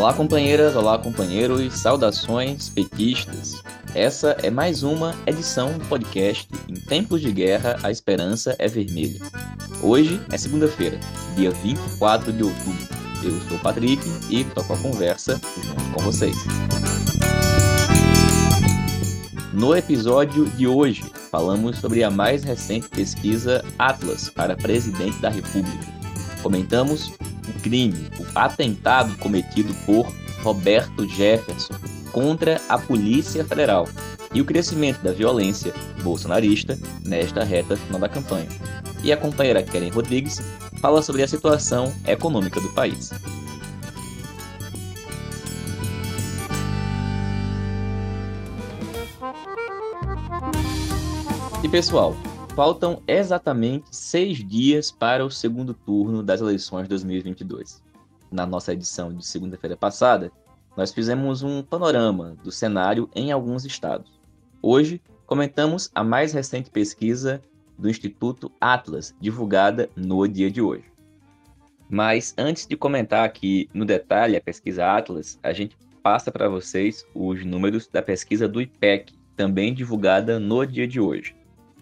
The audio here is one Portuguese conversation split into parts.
Olá, companheiras, olá, companheiros, saudações petistas. Essa é mais uma edição do podcast Em Tempos de Guerra, a Esperança é Vermelha. Hoje é segunda-feira, dia 24 de outubro. Eu sou o Patrick e toco a conversa junto com vocês. No episódio de hoje, falamos sobre a mais recente pesquisa Atlas para presidente da República. Comentamos o crime, o atentado cometido por Roberto Jefferson contra a Polícia Federal e o crescimento da violência bolsonarista nesta reta final da campanha. E a companheira Karen Rodrigues fala sobre a situação econômica do país. E pessoal, faltam exatamente seis dias para o segundo turno das eleições de 2022. Na nossa edição de segunda-feira passada, nós fizemos um panorama do cenário em alguns estados. Hoje, comentamos a mais recente pesquisa do Instituto Atlas, divulgada no dia de hoje. Mas antes de comentar aqui no detalhe a pesquisa Atlas, a gente passa para vocês os números da pesquisa do IPEC, também divulgada no dia de hoje.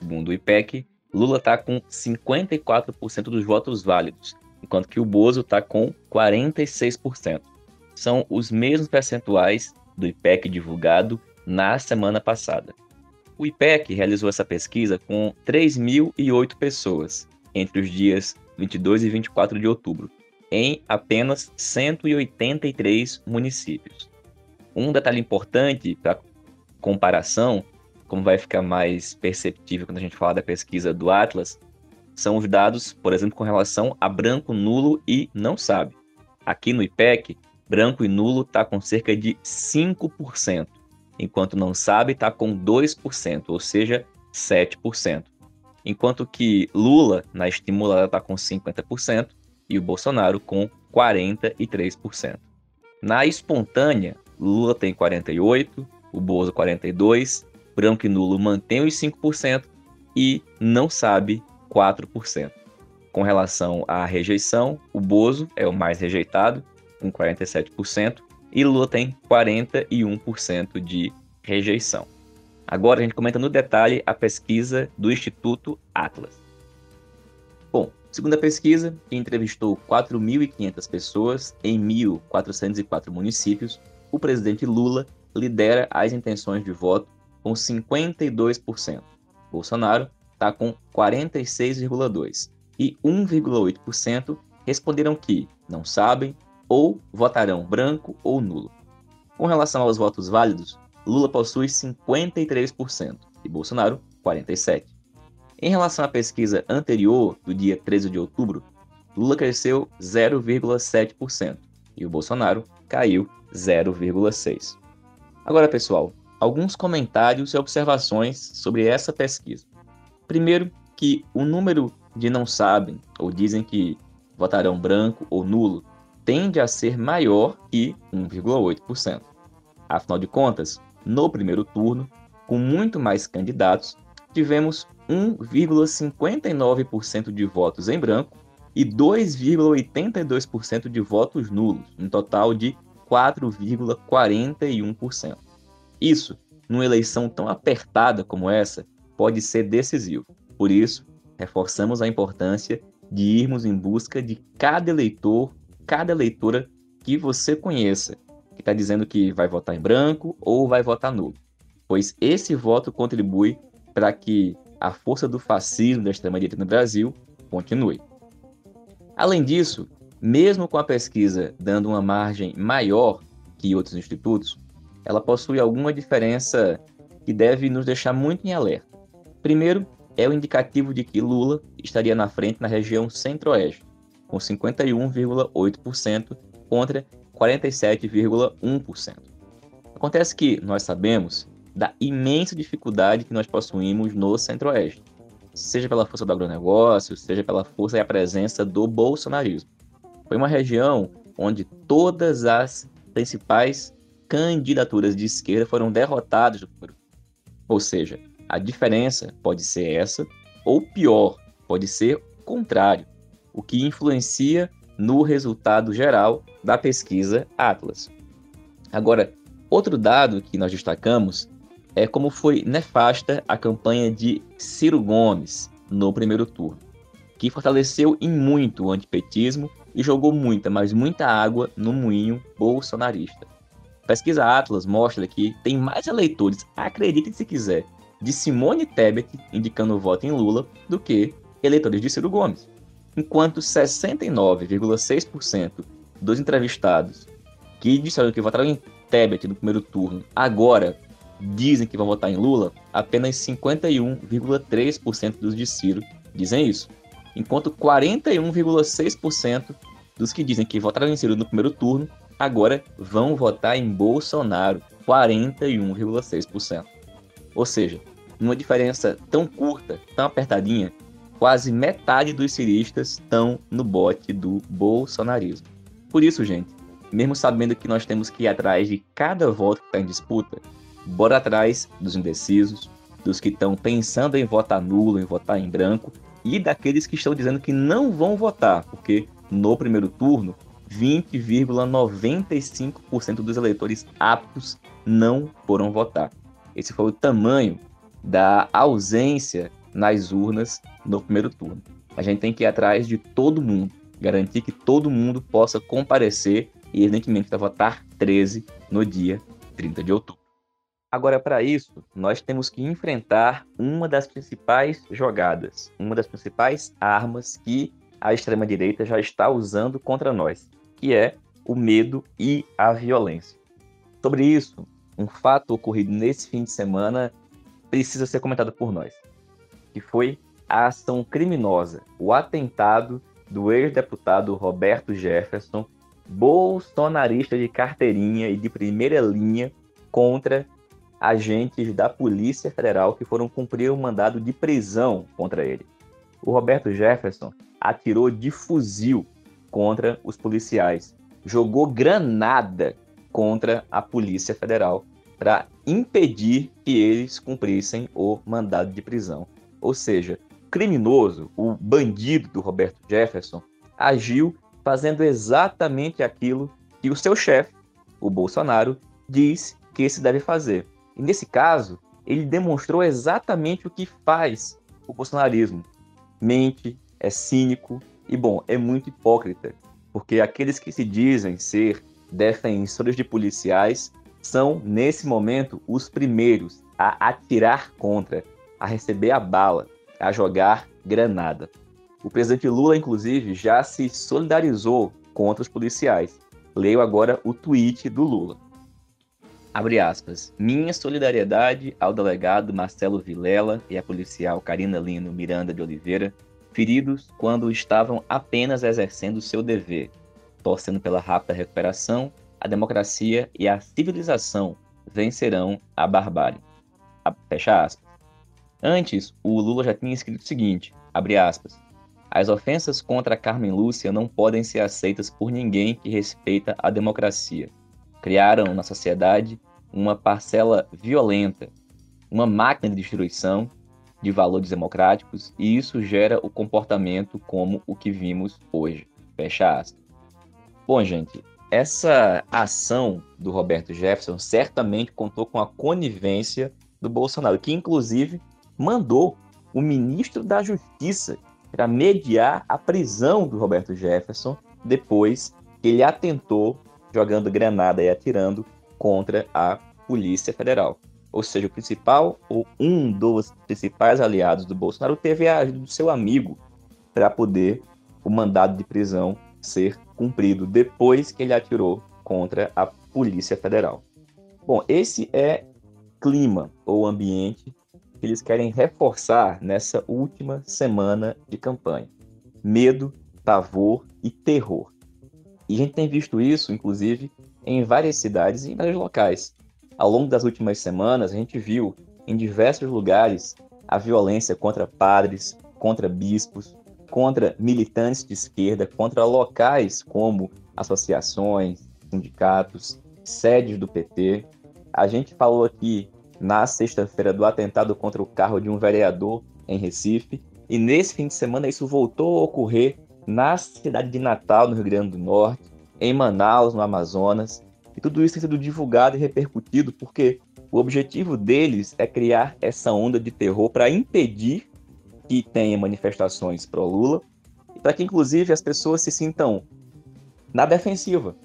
Segundo o IPEC, Lula está com 54% dos votos válidos, enquanto que o Bozo está com 46%. São os mesmos percentuais do IPEC divulgado na semana passada. O IPEC realizou essa pesquisa com 3.008 pessoas entre os dias 22 e 24 de outubro, em apenas 183 municípios. Um detalhe importante para comparação como vai ficar mais perceptível quando a gente falar da pesquisa do Atlas, são os dados, por exemplo, com relação a branco, nulo e não sabe. Aqui no IPEC, branco e nulo está com cerca de 5%, enquanto não sabe está com 2%, ou seja, 7%. Enquanto que Lula, na estimulada, está com 50% e o Bolsonaro com 43%. Na espontânea, Lula tem 48%, o Bozo 42%, branco e nulo mantém os 5% e não sabe 4%. Com relação à rejeição, o Bozo é o mais rejeitado, com 47%, e Lula tem 41% de rejeição. Agora a gente comenta no detalhe a pesquisa do Instituto Atlas. Bom, segundo a pesquisa, que entrevistou 4.500 pessoas em 1.404 municípios, o presidente Lula lidera as intenções de voto com 52%. Bolsonaro está com 46,2%. E 1,8% responderam que não sabem ou votarão branco ou nulo. Com relação aos votos válidos, Lula possui 53% e Bolsonaro 47%. Em relação à pesquisa anterior, do dia 13 de outubro, Lula cresceu 0,7% e o Bolsonaro caiu 0,6%. Agora, pessoal, alguns comentários e observações sobre essa pesquisa. Primeiro, que o número de não sabem ou dizem que votarão branco ou nulo tende a ser maior que 1,8%. Afinal de contas, no primeiro turno, com muito mais candidatos, tivemos 1,59% de votos em branco e 2,82% de votos nulos, um total de 4,41%. Isso, numa eleição tão apertada como essa, pode ser decisivo. Por isso, reforçamos a importância de irmos em busca de cada eleitor, cada eleitora que você conheça, que está dizendo que vai votar em branco ou vai votar nulo, pois esse voto contribui para que a força do fascismo da extrema-direita no Brasil continue. Além disso, mesmo com a pesquisa dando uma margem maior que outros institutos, ela possui alguma diferença que deve nos deixar muito em alerta. Primeiro, é o indicativo de que Lula estaria na frente na região centro-oeste, com 51,8% contra 47,1%. Acontece que nós sabemos da imensa dificuldade que nós possuímos no centro-oeste, seja pela força do agronegócio, seja pela força e a presença do bolsonarismo. Foi uma região onde todas as principais candidaturas de esquerda foram derrotadas Ou seja, a diferença pode ser essa, ou pior, pode ser o contrário, o que influencia no resultado geral da pesquisa Atlas. Agora, outro dado que nós destacamos é como foi nefasta a campanha de Ciro Gomes no primeiro turno, que fortaleceu em muito o antipetismo e jogou muita, mas muita água no moinho bolsonarista. Pesquisa Atlas mostra que tem mais eleitores, acreditem se quiser, de Simone Tebet indicando voto em Lula do que eleitores de Ciro Gomes. Enquanto 69,6% dos entrevistados que disseram que votaram em Tebet no primeiro turno agora dizem que vão votar em Lula, apenas 51,3% dos de Ciro dizem isso. Enquanto 41,6% dos que dizem que votaram em Ciro no primeiro turno agora vão votar em Bolsonaro, 41,6%. Ou seja, numa diferença tão curta, tão apertadinha, quase metade dos ciristas estão no bote do bolsonarismo. Por isso, gente, mesmo sabendo que nós temos que ir atrás de cada voto que está em disputa, bora atrás dos indecisos, dos que estão pensando em votar nulo, em votar em branco, e daqueles que estão dizendo que não vão votar, porque no primeiro turno, 20,95% dos eleitores aptos não foram votar. Esse foi o tamanho da ausência nas urnas no primeiro turno. A gente tem que ir atrás de todo mundo, garantir que todo mundo possa comparecer e, evidentemente, votar 13 no dia 30 de outubro. Agora, para isso, nós temos que enfrentar uma das principais jogadas, uma das principais armas que a extrema-direita já está usando contra nós, que é o medo e a violência. Sobre isso, um fato ocorrido nesse fim de semana precisa ser comentado por nós, que foi a ação criminosa, o atentado do ex-deputado Roberto Jefferson, bolsonarista de carteirinha e de primeira linha contra agentes da Polícia Federal que foram cumprir um mandado de prisão contra ele. O Roberto Jefferson atirou de fuzil contra os policiais, jogou granada contra a Polícia Federal para impedir que eles cumprissem o mandado de prisão. Ou seja, criminoso, o bandido do Roberto Jefferson, agiu fazendo exatamente aquilo que o seu chefe, o Bolsonaro, diz que se deve fazer. E nesse caso, ele demonstrou exatamente o que faz o bolsonarismo. Mente, é cínico e, bom, é muito hipócrita, porque aqueles que se dizem ser defensores de policiais são, nesse momento, os primeiros a atirar contra, a receber a bala, a jogar granada. O presidente Lula, inclusive, já se solidarizou contra os policiais. Leio agora o tweet do Lula. Abre aspas. Minha solidariedade ao delegado Marcelo Vilela e à policial Karina Lino Miranda de Oliveira, feridos quando estavam apenas exercendo seu dever, torcendo pela rápida recuperação, a democracia e a civilização vencerão a barbárie. Fecha aspas. Antes, o Lula já tinha escrito o seguinte, abre aspas, as ofensas contra Carmen Lúcia não podem ser aceitas por ninguém que respeita a democracia. Criaram na sociedade uma parcela violenta, uma máquina de destruição de valores democráticos, e isso gera o comportamento como o que vimos hoje. Fecha aspas. Bom, gente, essa ação do Roberto Jefferson certamente contou com a conivência do Bolsonaro, que inclusive mandou o ministro da Justiça para mediar a prisão do Roberto Jefferson depois que ele atentou jogando granada e atirando contra a Polícia Federal. Ou seja, o principal ou um dos principais aliados do Bolsonaro teve a ajuda do seu amigo para poder o mandado de prisão ser cumprido depois que ele atirou contra a Polícia Federal. Bom, esse é clima ou ambiente que eles querem reforçar nessa última semana de campanha. Medo, pavor e terror. E a gente tem visto isso, inclusive, em várias cidades e em vários locais. Ao longo das últimas semanas, a gente viu em diversos lugares a violência contra padres, contra bispos, contra militantes de esquerda, contra locais como associações, sindicatos, sedes do PT. A gente falou aqui na sexta-feira do atentado contra o carro de um vereador em Recife. E nesse fim de semana isso voltou a ocorrer na cidade de Natal, no Rio Grande do Norte, em Manaus, no Amazonas. E tudo isso tem sido divulgado e repercutido porque o objetivo deles é criar essa onda de terror para impedir que tenha manifestações pró-Lula e para que, inclusive, as pessoas se sintam na defensiva,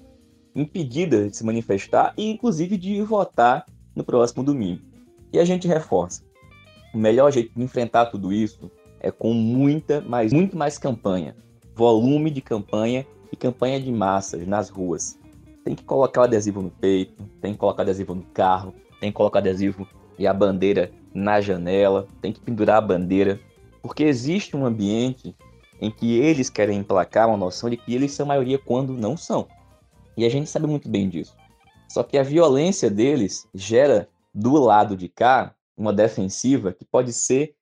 impedidas de se manifestar e, inclusive, de votar no próximo domingo. E a gente reforça: o melhor jeito de enfrentar tudo isso é com muita, mais, muito mais campanha, volume de campanha e campanha de massas nas ruas. Tem que colocar o adesivo no peito, tem que colocar adesivo no carro, tem que colocar adesivo e a bandeira na janela, tem que pendurar a bandeira, porque existe um ambiente em que eles querem emplacar uma noção de que eles são maioria quando não são. E a gente sabe muito bem disso. Só que a violência deles gera do lado de cá uma defensiva que pode ser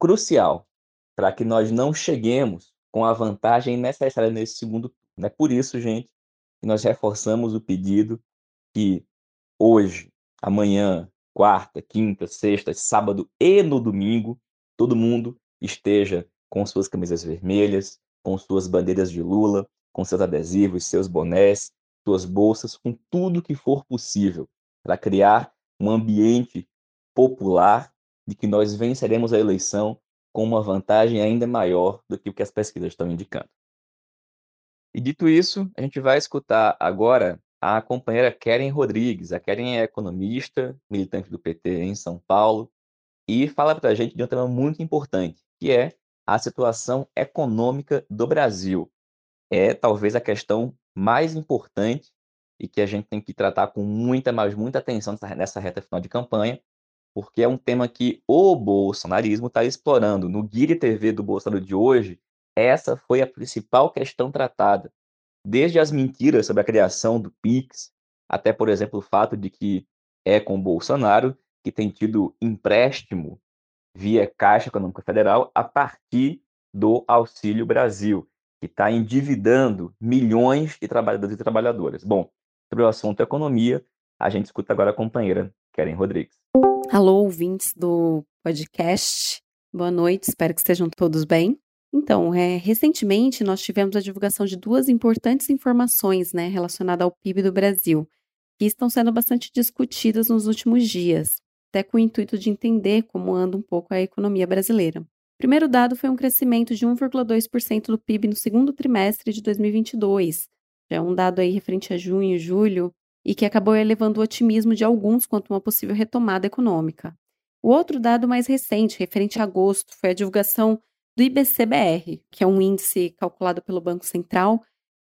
crucial para que nós não cheguemos com a vantagem necessária nesse segundo. É por isso, gente, que nós reforçamos o pedido que hoje, amanhã, quarta, quinta, sexta, sábado e no domingo, todo mundo esteja com suas camisas vermelhas, com suas bandeiras de Lula, com seus adesivos, seus bonés, suas bolsas, com tudo que for possível para criar um ambiente popular de que nós venceremos a eleição com uma vantagem ainda maior do que o que as pesquisas estão indicando. E dito isso, a gente vai escutar agora a companheira Keren Rodrigues. A Keren é economista, militante do PT em São Paulo, e fala para a gente de um tema muito importante, que é a situação econômica do Brasil. É talvez a questão mais importante e que a gente tem que tratar com muita, mas muita atenção nessa reta final de campanha, porque é um tema que o bolsonarismo está explorando. No Guiri TV do Bolsonaro de hoje, essa foi a principal questão tratada. Desde as mentiras sobre a criação do PIX, até, por exemplo, o fato de que é com Bolsonaro que tem tido empréstimo via Caixa Econômica Federal a partir do Auxílio Brasil, que está endividando milhões de trabalhadores e trabalhadoras. Bom, sobre o assunto economia, a gente escuta agora a companheira Karen Rodrigues. Alô, ouvintes do podcast. Boa noite, espero que estejam todos bem. Então, é, recentemente nós tivemos a divulgação de duas importantes informações né, relacionadas ao PIB do Brasil, que estão sendo bastante discutidas nos últimos dias, até com o intuito de entender como anda um pouco a economia brasileira. O primeiro dado foi um crescimento de 1,2% do PIB no segundo trimestre de 2022, já é um dado aí referente a junho e julho, e que acabou elevando o otimismo de alguns quanto a uma possível retomada econômica. O outro dado mais recente, referente a agosto, foi a divulgação do IBCBR, que é um índice calculado pelo Banco Central,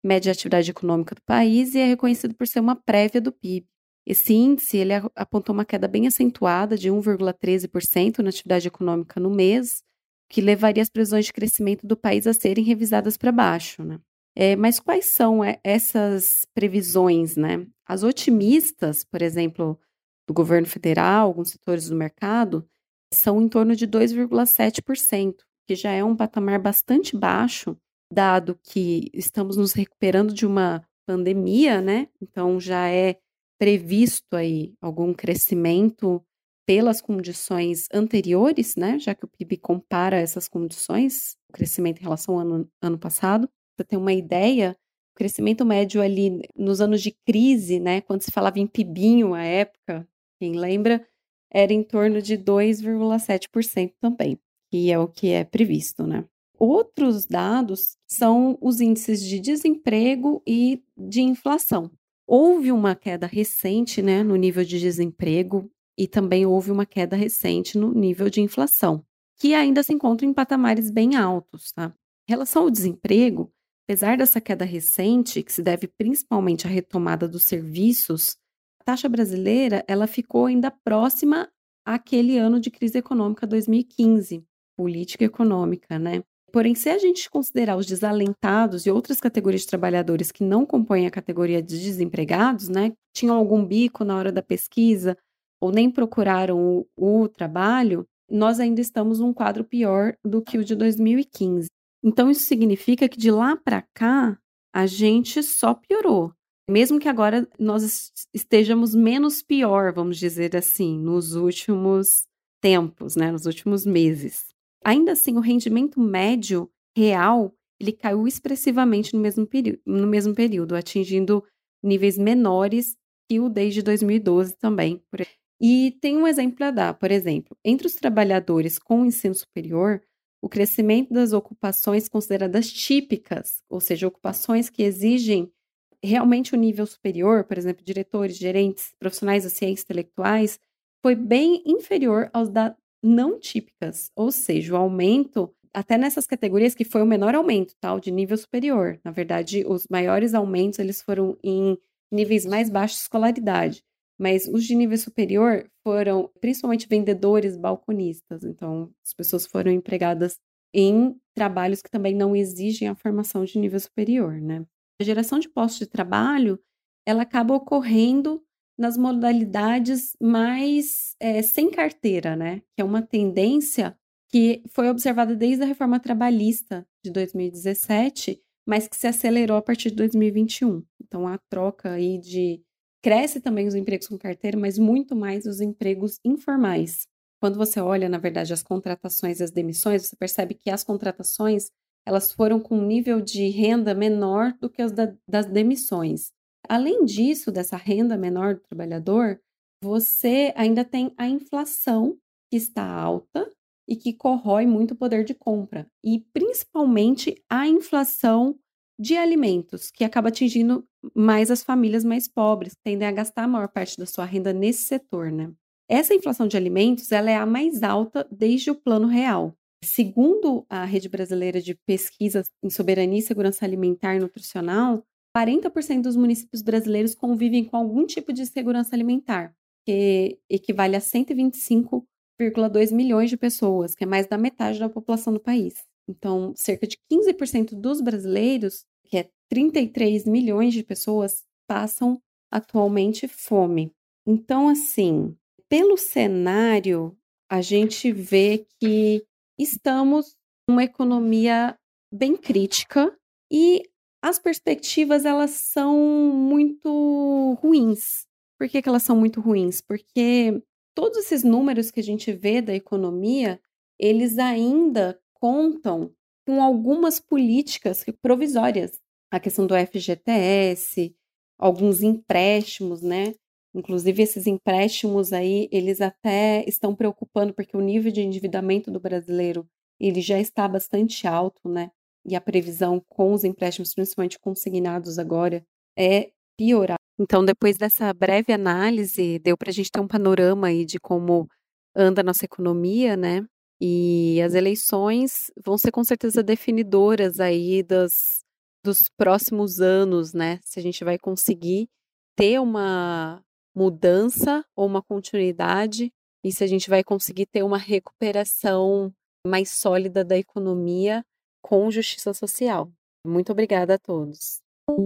mede a atividade econômica do país e é reconhecido por ser uma prévia do PIB. Esse índice ele apontou uma queda bem acentuada de 1,13% na atividade econômica no mês, que levaria as previsões de crescimento do país a serem revisadas para baixo. Né? É, mas quais são é, essas previsões, né? As otimistas, por exemplo, do governo federal, alguns setores do mercado, são em torno de 2,7%, que já é um patamar bastante baixo, dado que estamos nos recuperando de uma pandemia, né? Então já é previsto aí algum crescimento pelas condições anteriores, né? Já que o PIB compara essas condições, o crescimento em relação ao ano, ano passado para ter uma ideia, o crescimento médio ali nos anos de crise, né, quando se falava em pibinho à época, quem lembra, era em torno de 2,7% também, que é o que é previsto, né? Outros dados são os índices de desemprego e de inflação. Houve uma queda recente né, no nível de desemprego e também houve uma queda recente no nível de inflação, que ainda se encontra em patamares bem altos. Tá? Em relação ao desemprego, Apesar dessa queda recente, que se deve principalmente à retomada dos serviços, a taxa brasileira ela ficou ainda próxima àquele ano de crise econômica 2015, política econômica, né? Porém, se a gente considerar os desalentados e outras categorias de trabalhadores que não compõem a categoria de desempregados, né, tinham algum bico na hora da pesquisa ou nem procuraram o, o trabalho, nós ainda estamos num quadro pior do que o de 2015. Então, isso significa que de lá para cá, a gente só piorou. Mesmo que agora nós estejamos menos pior, vamos dizer assim, nos últimos tempos, né, nos últimos meses. Ainda assim, o rendimento médio real ele caiu expressivamente no mesmo, no mesmo período, atingindo níveis menores que o desde 2012 também. E tem um exemplo a dar, por exemplo, entre os trabalhadores com ensino superior, o crescimento das ocupações consideradas típicas, ou seja, ocupações que exigem realmente o um nível superior, por exemplo, diretores, gerentes, profissionais da ciência intelectuais, foi bem inferior aos da não típicas, ou seja, o aumento até nessas categorias que foi o menor aumento, tal, de nível superior. Na verdade, os maiores aumentos eles foram em níveis mais baixos de escolaridade, mas os de nível superior foram principalmente vendedores, balconistas. Então, as pessoas foram empregadas em trabalhos que também não exigem a formação de nível superior, né? A geração de postos de trabalho, ela acaba ocorrendo nas modalidades mais é, sem carteira, né? Que é uma tendência que foi observada desde a reforma trabalhista de 2017, mas que se acelerou a partir de 2021. Então, a troca aí de. Cresce também os empregos com carteira, mas muito mais os empregos informais. Quando você olha, na verdade, as contratações e as demissões, você percebe que as contratações elas foram com um nível de renda menor do que as da, das demissões. Além disso, dessa renda menor do trabalhador, você ainda tem a inflação que está alta e que corrói muito o poder de compra, e principalmente a inflação de alimentos, que acaba atingindo mais as famílias mais pobres, que tendem a gastar a maior parte da sua renda nesse setor, né? Essa inflação de alimentos, ela é a mais alta desde o Plano Real. Segundo a Rede Brasileira de Pesquisa em Soberania e Segurança Alimentar e Nutricional, 40% dos municípios brasileiros convivem com algum tipo de segurança alimentar, que equivale a 125,2 milhões de pessoas, que é mais da metade da população do país. Então, cerca de 15% dos brasileiros, que é 33 milhões de pessoas, passam atualmente fome. Então, assim, pelo cenário, a gente vê que estamos numa economia bem crítica e as perspectivas elas são muito ruins. Por que, que elas são muito ruins? Porque todos esses números que a gente vê da economia, eles ainda contam com algumas políticas provisórias. A questão do FGTS, alguns empréstimos, né? Inclusive, esses empréstimos aí, eles até estão preocupando, porque o nível de endividamento do brasileiro, ele já está bastante alto, né? E a previsão com os empréstimos, principalmente consignados agora, é piorar. Então, depois dessa breve análise, deu para a gente ter um panorama aí de como anda a nossa economia, né? E as eleições vão ser com certeza definidoras aí das, dos próximos anos, né? Se a gente vai conseguir ter uma mudança ou uma continuidade e se a gente vai conseguir ter uma recuperação mais sólida da economia com justiça social. Muito obrigada a todos.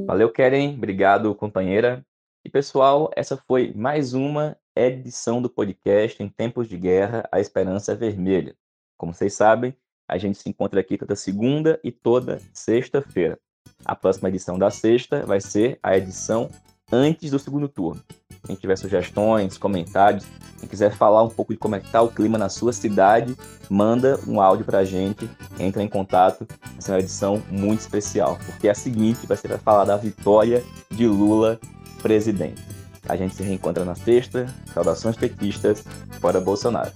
Valeu, Keren. Obrigado, companheira. E pessoal, essa foi mais uma edição do podcast Em Tempos de Guerra, a Esperança é Vermelha. Como vocês sabem, a gente se encontra aqui toda segunda e toda sexta-feira. A próxima edição da sexta vai ser a edição antes do segundo turno. Quem tiver sugestões, comentários, quem quiser falar um pouco de como é que tá o clima na sua cidade, manda um áudio para a gente, entra em contato. Essa é uma edição muito especial, porque é a seguinte vai ser para falar da vitória de Lula presidente. A gente se reencontra na sexta. Saudações petistas. Fora Bolsonaro.